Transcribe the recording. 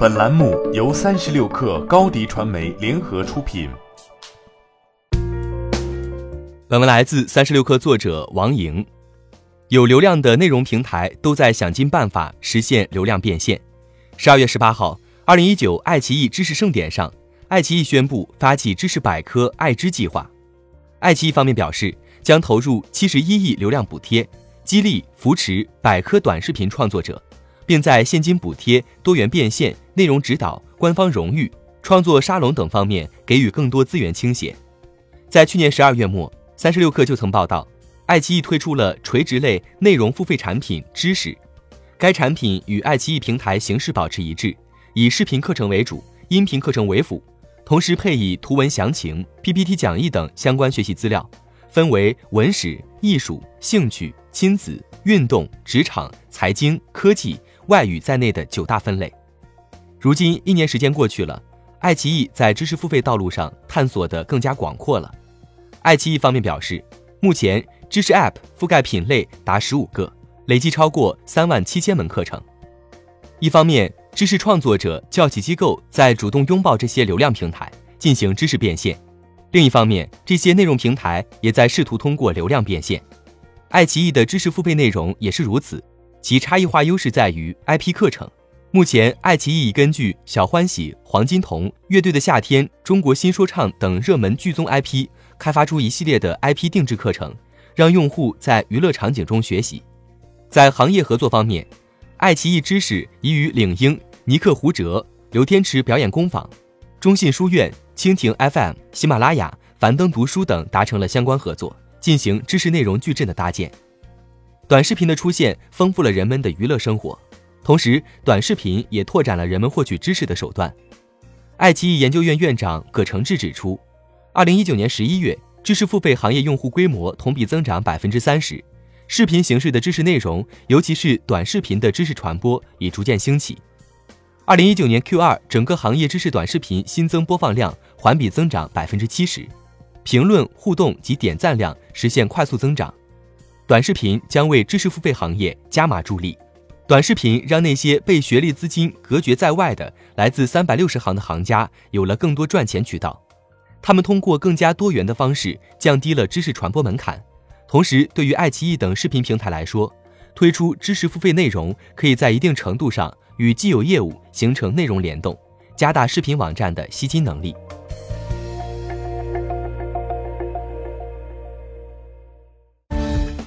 本栏目由三十六氪高低传媒联合出品。本文来自三十六氪作者王莹。有流量的内容平台都在想尽办法实现流量变现。十二月十八号，二零一九爱奇艺知识盛典上，爱奇艺宣布发起知识百科爱知计划。爱奇艺方面表示，将投入七十一亿流量补贴，激励扶持百科短视频创作者。并在现金补贴、多元变现、内容指导、官方荣誉、创作沙龙等方面给予更多资源倾斜。在去年十二月末，三十六氪就曾报道，爱奇艺推出了垂直类内容付费产品“知识”，该产品与爱奇艺平台形式保持一致，以视频课程为主，音频课程为辅，同时配以图文详情、PPT 讲义等相关学习资料，分为文史、艺术、兴趣、亲子、运动、职场、财经、科技。外语在内的九大分类。如今一年时间过去了，爱奇艺在知识付费道路上探索的更加广阔了。爱奇艺方面表示，目前知识 App 覆盖品类达十五个，累计超过三万七千门课程。一方面，知识创作者、教企机构在主动拥抱这些流量平台进行知识变现；另一方面，这些内容平台也在试图通过流量变现。爱奇艺的知识付费内容也是如此。其差异化优势在于 IP 课程。目前，爱奇艺已根据《小欢喜》《黄金瞳》《乐队的夏天》《中国新说唱》等热门剧综 IP，开发出一系列的 IP 定制课程，让用户在娱乐场景中学习。在行业合作方面，爱奇艺知识已与领英、尼克胡哲、刘天池表演工坊、中信书院、蜻蜓 FM、喜马拉雅、樊登读书等达成了相关合作，进行知识内容矩阵的搭建。短视频的出现丰富了人们的娱乐生活，同时短视频也拓展了人们获取知识的手段。爱奇艺研究院院长葛承志指出，二零一九年十一月，知识付费行业用户规模同比增长百分之三十，视频形式的知识内容，尤其是短视频的知识传播已逐渐兴起。二零一九年 Q 二，整个行业知识短视频新增播放量环比增长百分之七十，评论互动及点赞量实现快速增长。短视频将为知识付费行业加码助力。短视频让那些被学历资金隔绝在外的来自三百六十行的行家有了更多赚钱渠道。他们通过更加多元的方式降低了知识传播门槛。同时，对于爱奇艺等视频平台来说，推出知识付费内容可以在一定程度上与既有业务形成内容联动，加大视频网站的吸金能力。